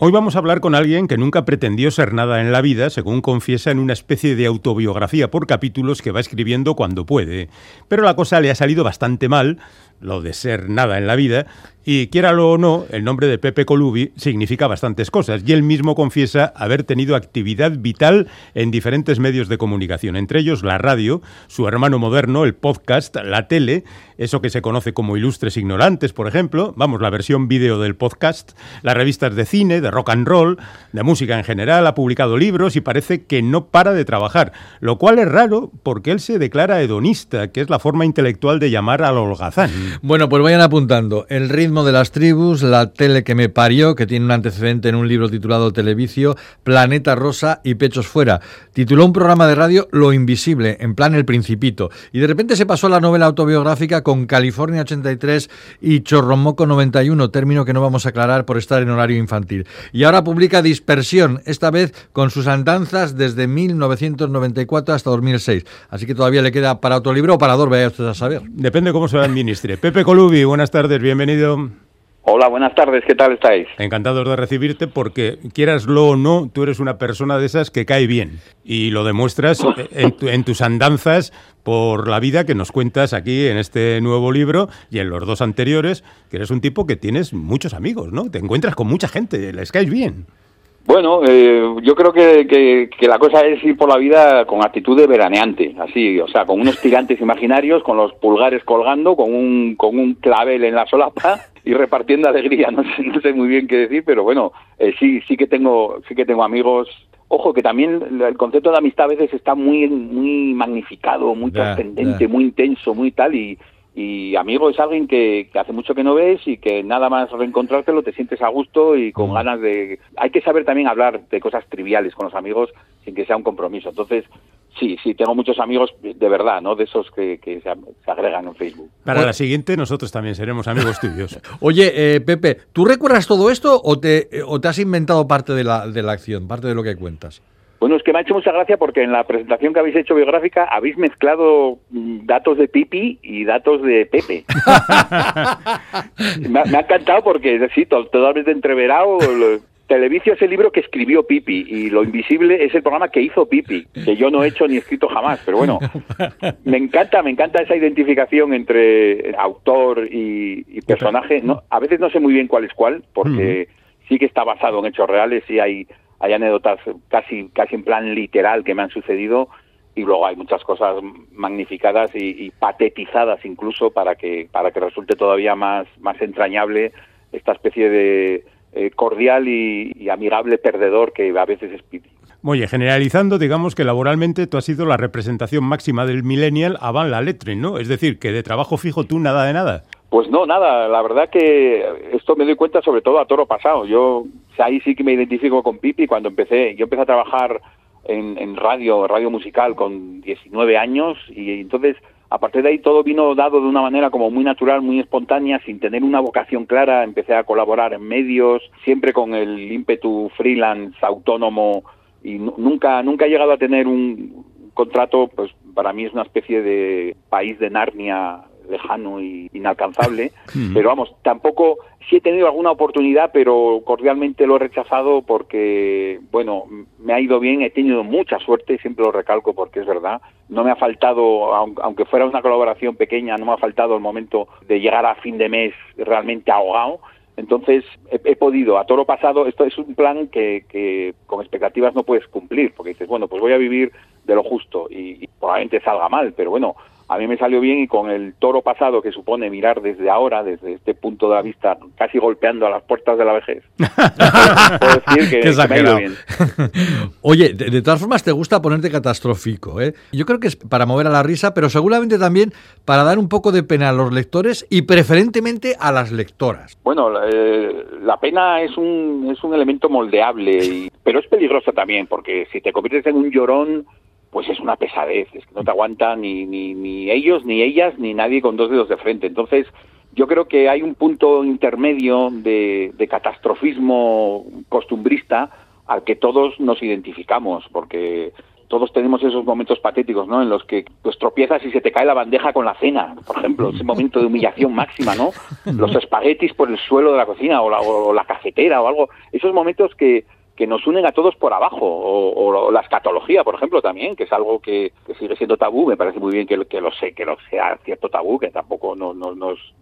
Hoy vamos a hablar con alguien que nunca pretendió ser nada en la vida, según confiesa en una especie de autobiografía por capítulos que va escribiendo cuando puede. Pero la cosa le ha salido bastante mal, lo de ser nada en la vida, y quiéralo o no, el nombre de Pepe Colubi significa bastantes cosas y él mismo confiesa haber tenido actividad vital en diferentes medios de comunicación, entre ellos la radio, su hermano moderno, el podcast, la tele, eso que se conoce como Ilustres Ignorantes, por ejemplo, vamos, la versión vídeo del podcast, las revistas de cine, de rock and roll, de música en general, ha publicado libros y parece que no para de trabajar, lo cual es raro porque él se declara hedonista, que es la forma intelectual de llamar al holgazán. Bueno, pues vayan apuntando. El ritmo de las tribus, La tele que me parió, que tiene un antecedente en un libro titulado Televicio, Planeta Rosa y Pechos Fuera. Tituló un programa de radio Lo Invisible, en plan El Principito. Y de repente se pasó a la novela autobiográfica con California 83 y Chorromoco 91, término que no vamos a aclarar por estar en horario infantil. Y ahora publica Dispersión, esta vez con sus andanzas desde 1994 hasta 2006. Así que todavía le queda para otro libro o para dos, vaya usted a saber. Depende cómo se lo administre. Pepe Colubi, buenas tardes, bienvenido. Hola, buenas tardes, ¿qué tal estáis? Encantados de recibirte porque, quieraslo o no, tú eres una persona de esas que cae bien y lo demuestras en, tus andanzas por la vida que nos cuentas aquí en este nuevo libro y en los dos anteriores, que eres un tipo que tienes muchos amigos, ¿no? Te encuentras con mucha gente, les caes bien. Bueno, eh, yo creo que, que, la cosa es ir por la vida con actitud de veraneante, así, o sea, con unos tirantes imaginarios, con los pulgares colgando, con un, con un clavel en la solapa y repartiendo alegría. No sé, no sé muy bien qué decir, pero bueno, eh, sí, sí que tengo, sí que tengo amigos. Ojo, que también el concepto de amistad a veces está muy, muy magnificado, muy trascendente, muy intenso, muy tal, y, y amigo es alguien que, hace mucho que no ves y que nada más reencontrártelo te sientes a gusto y con ganas de... Hay que saber también hablar de cosas triviales con los amigos sin que sea un compromiso. Entonces, sí, sí, tengo muchos amigos de verdad, ¿no? De esos que, se, agregan en Facebook. Para la siguiente nosotros también seremos amigos tuyos. Oye, eh, Pepe, ¿tú recuerdas todo esto o te, o te has inventado parte de la, de la acción, parte de lo que cuentas? Bueno, es que me ha hecho mucha gracia porque en la presentación que habéis hecho biográfica habéis mezclado mm, datos de Pipi y datos de Pepe. me, ha, encantado porque, sí, totalmente entreverado. Televicio es el libro que escribió Pipi y Lo Invisible es el programa que hizo Pipi, que yo no he hecho ni escrito jamás, pero bueno, me encanta, me encanta esa identificación entre autor y, personaje. No, a veces no sé muy bien cuál es cuál, porque sí que está basado en hechos reales y hay hay anécdotas casi, casi en plan literal que me han sucedido y luego hay muchas cosas magnificadas y, patetizadas incluso para que, para que resulte todavía más, más entrañable esta especie de eh, cordial y, amigable perdedor que a veces es Piti. Oye, generalizando, digamos que laboralmente tú has sido la representación máxima del millennial avant la lettre, ¿no? Es decir, que de trabajo fijo tú nada de nada. Pues no, nada. La verdad que esto me doy cuenta sobre todo a toro pasado. Yo ahí sí que me identifico con Pipi cuando empecé. Yo empecé a trabajar en, radio, radio musical con 19 años y entonces a partir de ahí todo vino dado de una manera como muy natural, muy espontánea, sin tener una vocación clara. Empecé a colaborar en medios, siempre con el ímpetu freelance, autónomo y nunca nunca he llegado a tener un contrato, pues para mí es una especie de país de Narnia lejano y inalcanzable, pero vamos, tampoco, sí he tenido alguna oportunidad, pero cordialmente lo he rechazado porque, bueno, me ha ido bien, he tenido mucha suerte, siempre lo recalco porque es verdad, no me ha faltado, aunque fuera una colaboración pequeña, no me ha faltado el momento de llegar a fin de mes realmente ahogado, entonces he, podido, a toro pasado, esto es un plan que, que, con expectativas no puedes cumplir, porque dices, bueno, pues voy a vivir de lo justo y, y probablemente salga mal, pero bueno, a mí me salió bien y con el toro pasado que supone mirar desde ahora, desde este punto de la vista, casi golpeando a las puertas de la vejez, puedo decir que, me ha ido bien. Oye, de, todas formas te gusta ponerte catastrófico, ¿eh? Yo creo que es para mover a la risa, pero seguramente también para dar un poco de pena a los lectores y preferentemente a las lectoras. Bueno, eh, la pena es un, es un elemento moldeable, y, pero es peligroso también, porque si te conviertes en un llorón pues es una pesadez, es que no te aguantan ni, ni, ni ellos, ni ellas, ni nadie con dos dedos de frente. Entonces, yo creo que hay un punto intermedio de, de catastrofismo costumbrista al que todos nos identificamos, porque todos tenemos esos momentos patéticos, ¿no? En los que pues tropiezas y se te cae la bandeja con la cena, por ejemplo, ese momento de humillación máxima, ¿no? Los espaguetis por el suelo de la cocina o la, o la cafetera o algo. Esos momentos que, que nos unen a todos por abajo, o, la escatología, por ejemplo, también, que es algo que, sigue siendo tabú, me parece muy bien que, lo sé, que lo sea cierto tabú, que tampoco no, nos,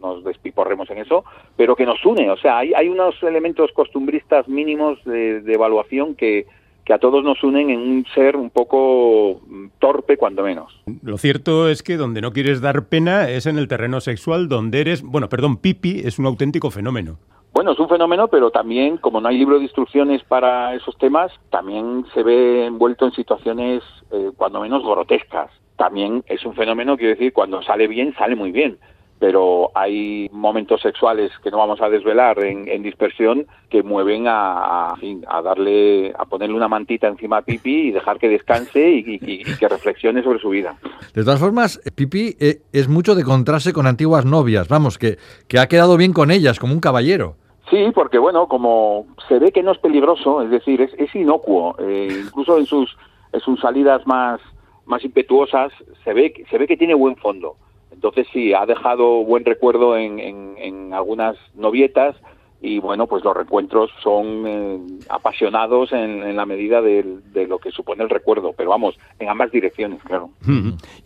nos, despiporremos en eso, pero que nos une, o sea, hay, unos elementos costumbristas mínimos de, evaluación que, que a todos nos unen en un ser un poco torpe, cuando menos. Lo cierto es que donde no quieres dar pena es en el terreno sexual, donde eres, bueno, perdón, Pipi es un auténtico fenómeno. Bueno, es un fenómeno, pero también, como no hay libro de instrucciones para esos temas, también se ve envuelto en situaciones, eh, cuando menos, grotescas. También es un fenómeno, quiero decir, cuando sale bien, sale muy bien pero hay momentos sexuales que no vamos a desvelar en, dispersión que mueven a, a, darle, a ponerle una mantita encima a Pipi y dejar que descanse y, que reflexione sobre su vida. De todas formas, Pipi eh, es mucho de encontrarse con antiguas novias, vamos, que, que ha quedado bien con ellas, como un caballero. Sí, porque bueno, como se ve que no es peligroso, es decir, es, es inocuo, eh, incluso en sus, en sus salidas más, más impetuosas, se ve, se ve que tiene buen fondo. Entonces sí, ha dejado buen recuerdo en, en, en algunas novietas y bueno, pues los reencuentros son eh, apasionados en, la medida de, lo que supone el recuerdo, pero vamos, en ambas direcciones, claro.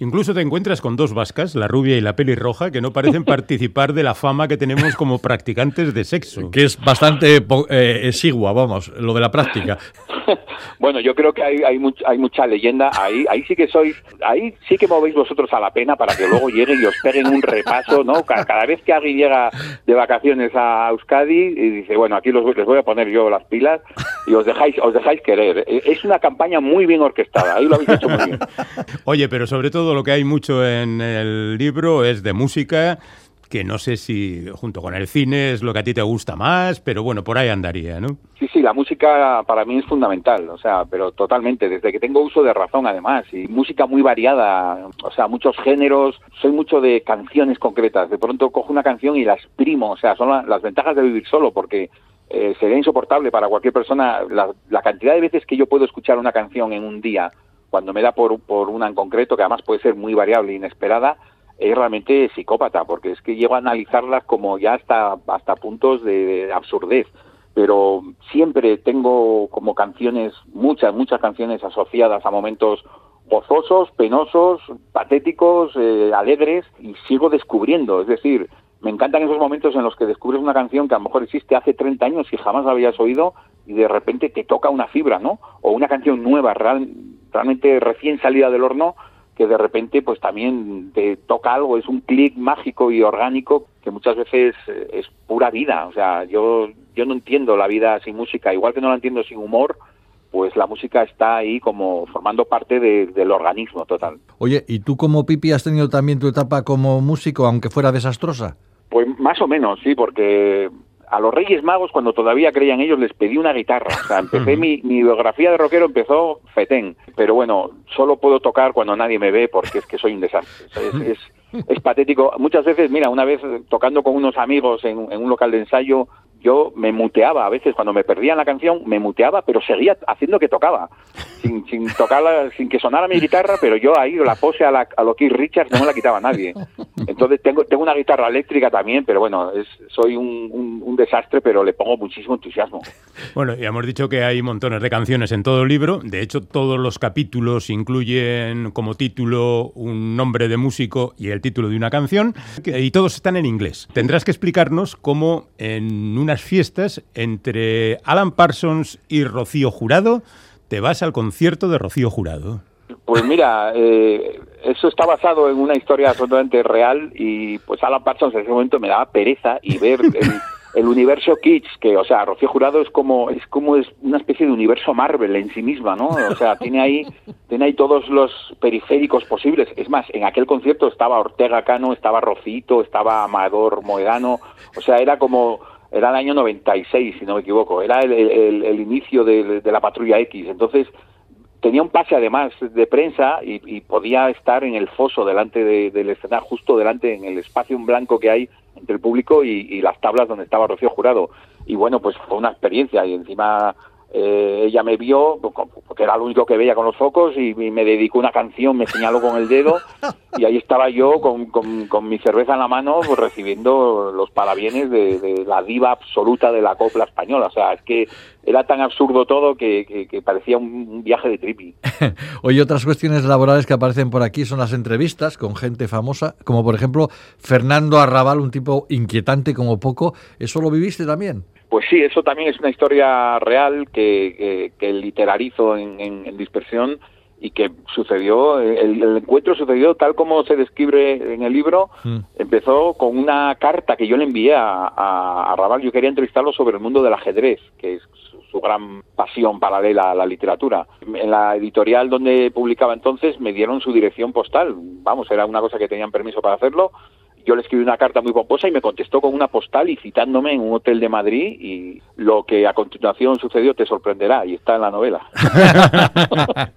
Incluso te encuentras con dos vascas, la rubia y la pelirroja, que no parecen participar de la fama que tenemos como practicantes de sexo. Que es bastante eh, exigua, vamos, lo de la práctica. bueno, yo creo que hay, hay, hay mucha leyenda. Ahí, ahí sí que sois, ahí sí que movéis vosotros a la pena para que luego lleguen y os peguen un repaso, ¿no? Cada, vez que alguien llega de vacaciones a Euskadi y dice, bueno, aquí los, les voy a poner yo las pilas y os dejáis, os dejáis querer. Es una campaña muy bien orquestada, ahí lo habéis hecho muy bien. Oye, pero sobre todo lo que hay mucho en el libro es de música que no sé si junto con el cine es lo que a ti te gusta más, pero bueno, por ahí andaría, ¿no? Sí, sí, la música para mí es fundamental, o sea, pero totalmente, desde que tengo uso de razón además, y música muy variada, o sea, muchos géneros, soy mucho de canciones concretas, de pronto cojo una canción y la exprimo, o sea, son las ventajas de vivir solo, porque eh, sería insoportable para cualquier persona la, la, cantidad de veces que yo puedo escuchar una canción en un día, cuando me da por, por una en concreto, que además puede ser muy variable e inesperada, es realmente psicópata, porque es que llego a analizarlas como ya hasta, hasta puntos de, absurdez. Pero siempre tengo como canciones, muchas, muchas canciones asociadas a momentos gozosos, penosos, patéticos, eh, alegres, y sigo descubriendo. Es decir, me encantan esos momentos en los que descubres una canción que a lo mejor existe hace 30 años y jamás la habías oído y de repente te toca una fibra, ¿no? O una canción nueva, realmente recién salida del horno que de repente pues también te toca algo, es un clic mágico y orgánico que muchas veces eh, es pura vida, o sea, yo, yo no entiendo la vida sin música, igual que no la entiendo sin humor, pues la música está ahí como formando parte del organismo total. Oye, ¿y tú como Pipi has tenido también tu etapa como músico, aunque fuera desastrosa? Pues más o menos, sí, porque a los Reyes Magos, cuando todavía creían ellos, les pedí una guitarra. O sea, empecé mi, biografía de rockero empezó fetén. Pero bueno, solo puedo tocar cuando nadie me ve porque es que soy un desastre. Es, es, patético. Muchas veces, mira, una vez tocando con unos amigos en, un local de ensayo, yo me muteaba a veces cuando me perdían la canción, me muteaba, pero seguía haciendo que tocaba, sin, sin tocarla, sin que sonara mi guitarra, pero yo ahí la pose a, la, a lo Keith Richards no me la quitaba nadie. Entonces tengo, tengo una guitarra eléctrica también, pero bueno, es, soy un, un, desastre, pero le pongo muchísimo entusiasmo. Bueno, ya hemos dicho que hay montones de canciones en todo el libro, de hecho todos los capítulos incluyen como título un nombre de músico y el título de una canción, y todos están en inglés. Tendrás que explicarnos cómo en una fiestas entre Alan Parsons y Rocío Jurado, te vas al concierto de Rocío Jurado. Pues mira, eh, eso está basado en una historia absolutamente real y pues Alan Parsons en ese momento me daba pereza y ver el, universo Kitsch, que o sea, Rocío Jurado es como es como es una especie de universo Marvel en sí misma, ¿no? O sea, tiene ahí tiene ahí todos los periféricos posibles. Es más, en aquel concierto estaba Ortega Cano, estaba Rocito, estaba Amador Moedano, o sea, era como era el año 96, si no me equivoco, era el, inicio de, la patrulla X, entonces tenía un pase además de prensa y, podía estar en el foso delante del escenario, justo delante en el espacio en blanco que hay entre el público y, las tablas donde estaba Rocío Jurado. Y bueno, pues fue una experiencia y encima eh, ella me vio, porque era lo único que veía con los focos, y, me dedicó una canción, me señaló con el dedo, y ahí estaba yo con, con, mi cerveza en la mano, pues, recibiendo los parabienes de, la diva absoluta de la copla española. O sea, es que era tan absurdo todo que, parecía un, viaje de trippy. Oye, otras cuestiones laborales que aparecen por aquí son las entrevistas con gente famosa, como por ejemplo Fernando Arrabal, un tipo inquietante como poco. ¿Eso lo viviste también? Pues sí, eso también es una historia real que, que, literarizo en, dispersión y que sucedió, el, encuentro sucedió tal como se describe en el libro, mm. empezó con una carta que yo le envié a, a, Raval, yo quería entrevistarlo sobre el mundo del ajedrez, que es su, gran pasión paralela a la literatura. En la editorial donde publicaba entonces me dieron su dirección postal, vamos, era una cosa que tenían permiso para hacerlo, yo le escribí una carta muy pomposa y me contestó con una postal y citándome en un hotel de Madrid y lo que a continuación sucedió te sorprenderá y está en la novela.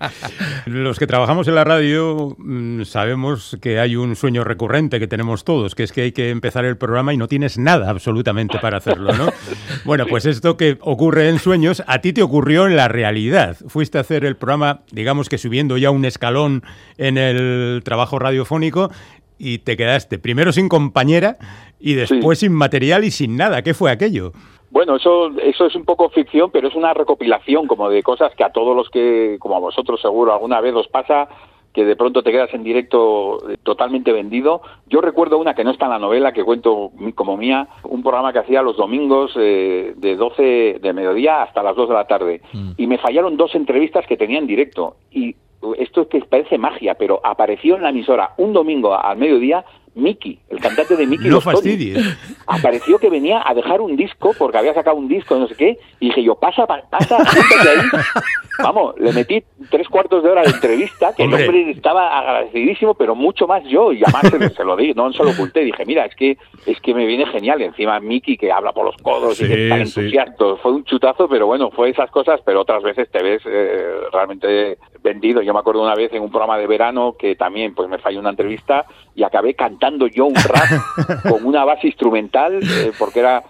Los que trabajamos en la radio mm, sabemos que hay un sueño recurrente que tenemos todos, que es que hay que empezar el programa y no tienes nada absolutamente para hacerlo, ¿no? Bueno, pues esto que ocurre en sueños, a ti te ocurrió en la realidad. Fuiste a hacer el programa, digamos que subiendo ya un escalón en el trabajo radiofónico y te quedaste primero sin compañera y después sin material y sin nada. ¿Qué fue aquello? Bueno, eso, eso es un poco ficción, pero es una recopilación como de cosas que a todos los que, como a vosotros seguro, alguna vez os pasa que de pronto te quedas en directo eh, totalmente vendido. Yo recuerdo una que no está en la novela, que cuento como mía, un programa que hacía los domingos eh, de 12 de mediodía hasta las 2 de la tarde. Mm. Y me fallaron dos entrevistas que tenía en directo. Y esto es que parece magia, pero apareció en la emisora un domingo al mediodía Mickey, el cantante de Mickey. No fastidies. Apareció que venía a dejar un disco porque había sacado un disco, no sé qué, y dije yo, pasa, pasa, ahí. Vamos, le metí tres cuartos de hora de entrevista, que el hombre estaba agradecidísimo, pero mucho más yo, y además se, lo di, no se lo oculté, dije, mira, es que es que me viene genial, y encima Mickey que habla por los codos y que está entusiasta, fue un chutazo, pero bueno, fue esas cosas, pero otras veces te ves eh, realmente vendido. Yo me acuerdo una vez en un programa de verano que también pues me falló una entrevista y acabé cantando yo un rap con una base instrumental eh, porque era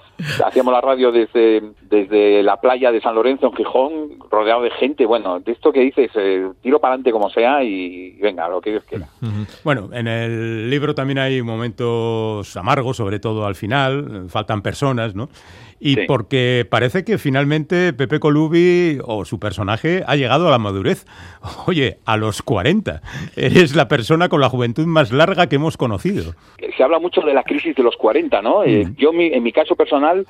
hacíamos la radio desde, desde la playa de San Lorenzo en Gijón, rodeado de gente. Bueno, de esto que dices, eh, tiro para adelante como sea y venga, lo que Dios quiera. Bueno, en el libro también hay momentos amargos, sobre todo al final, faltan personas, ¿no? Y porque parece que finalmente Pepe Colubi o su personaje ha llegado a la madurez. Oye, a los 40. Eres la persona con la juventud más larga que hemos conocido. Se habla mucho de la crisis de los 40, ¿no? Eh, mm. yo, en mi caso personal,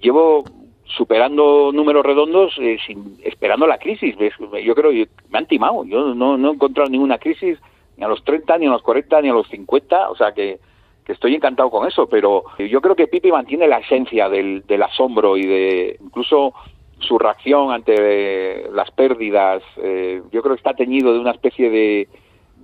llevo superando números redondos eh, sin, esperando la crisis. Yo creo que me han timado. Yo no, no he encontrado ninguna crisis ni a los 30, ni a los 40, ni a los 50. O sea que estoy encantado con eso, pero yo creo que Pipi mantiene la esencia del, asombro y de incluso su reacción ante las pérdidas, eh, yo creo que está teñido de una especie de,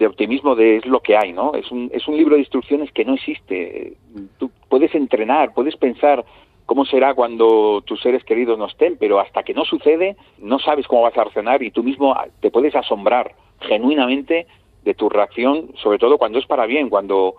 optimismo de es lo que hay, ¿no? Es un, es un libro de instrucciones que no existe. Tú puedes entrenar, puedes pensar cómo será cuando tus seres queridos no estén, pero hasta que no sucede, no sabes cómo vas a reaccionar y tú mismo te puedes asombrar genuinamente de tu reacción, sobre todo cuando es para bien, cuando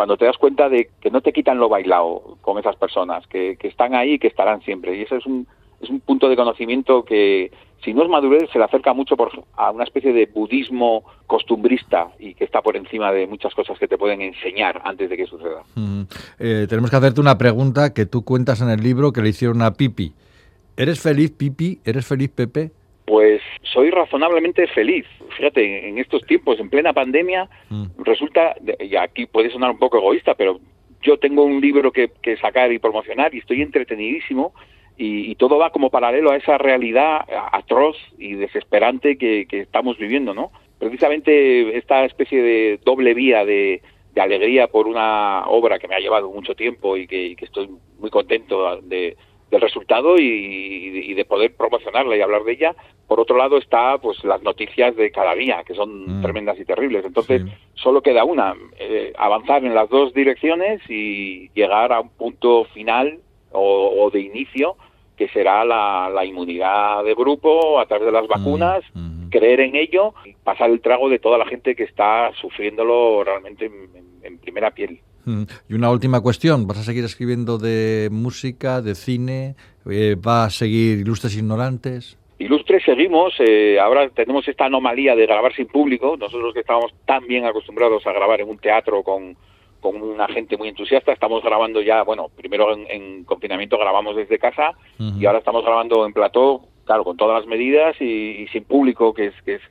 cuando te das cuenta de que no te quitan lo bailado con esas personas, que, están ahí y que estarán siempre. Y ese es un, es un punto de conocimiento que, si no es madurez, se le acerca mucho por, a una especie de budismo costumbrista y que está por encima de muchas cosas que te pueden enseñar antes de que suceda. Eh, tenemos que hacerte una pregunta que tú cuentas en el libro que le hicieron a Pipi. ¿Eres feliz, Pipi? ¿Eres feliz, Pepe? Pues soy razonablemente feliz. Fíjate, en estos tiempos, en plena pandemia, mm. resulta, y aquí puede sonar un poco egoísta, pero yo tengo un libro que, sacar y promocionar y estoy entretenidísimo y, todo va como paralelo a esa realidad atroz y desesperante que, estamos viviendo, ¿no? Precisamente esta especie de doble vía de, alegría por una obra que me ha llevado mucho tiempo y que estoy muy contento de, del resultado y, de poder promocionarla y hablar de ella. Por otro lado está pues las noticias de cada día, que son mm. tremendas y terribles. Entonces, solo queda una, eh, avanzar en las dos direcciones y llegar a un punto final o, de inicio que será la, inmunidad de grupo a través de las mm, vacunas, mm. creer en ello y pasar el trago de toda la gente que está sufriéndolo realmente en primera piel. Mm. Y una última cuestión, ¿vas a seguir escribiendo de música, de cine? Eh, ¿Va a seguir Ilustres Ignorantes? Ilustres seguimos, eh, ahora tenemos esta anomalía de grabar sin público, nosotros que estábamos tan bien acostumbrados a grabar en un teatro con, con una gente muy entusiasta, estamos grabando ya, bueno, primero en, confinamiento grabamos desde casa y ahora estamos grabando en plató, claro, con todas las medidas y, sin público, que es, que es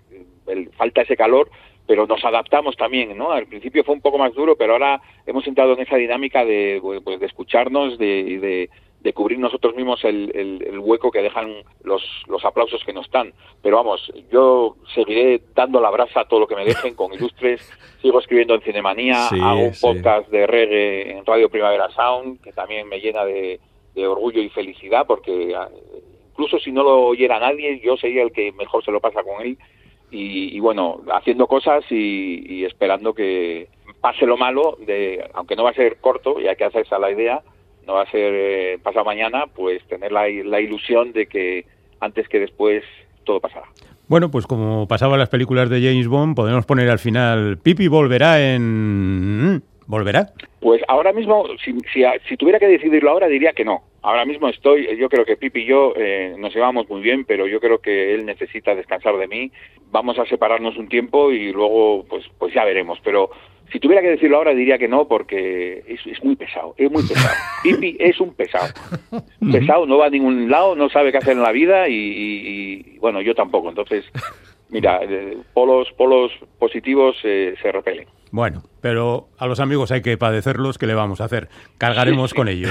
falta ese calor, pero nos adaptamos también, ¿no? Al principio fue un poco más duro, pero ahora hemos entrado en esa dinámica de, pues, de escucharnos, de, de, cubrir nosotros mismos el, el, hueco que dejan los, los aplausos que nos dan. Pero vamos, yo seguiré dando la brasa a todo lo que me dejen con ilustres, sigo escribiendo en Cinemanía, hago un podcast de reggae en Radio Primavera Sound, que también me llena de, de orgullo y felicidad, porque ah, incluso si no lo oyera nadie, yo sería el que mejor se lo pasa con él y, bueno, haciendo cosas y, esperando que pase lo malo, de, aunque no va a ser corto, ya que hace esa la idea, no va a ser eh, pasado mañana, pues tener la, la ilusión de que antes que después todo pasará. Bueno, pues como pasaba en las películas de James Bond, podemos poner al final, Pipi volverá en... ¿Volverá? Pues ahora mismo, si, si, tuviera que decidirlo ahora, diría que no. Ahora mismo estoy, yo creo que Pipi y yo eh, nos llevamos muy bien, pero yo creo que él necesita descansar de mí. Vamos a separarnos un tiempo y luego, pues, pues ya veremos. Pero si tuviera que decirlo ahora, diría que no, porque es, es muy pesado, es muy pesado. Pipi es un pesado. Pesado, no va a ningún lado, no sabe qué hacer en la vida y, y bueno, yo tampoco. Entonces, mira, eh, polos, polos positivos eh, se repelen. Bueno, pero a los amigos hay que padecerlos, ¿qué le vamos a hacer? Cargaremos con ello.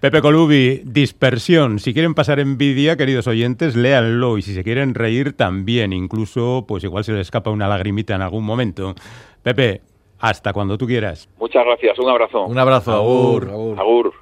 Pepe Colubi, dispersión. Si quieren pasar envidia, queridos oyentes, léanlo. Y si se quieren reír, también. Incluso, pues igual se les escapa una lagrimita en algún momento. Pepe, hasta cuando tú quieras. Muchas gracias. Un abrazo. Un abrazo. Agur. Agur.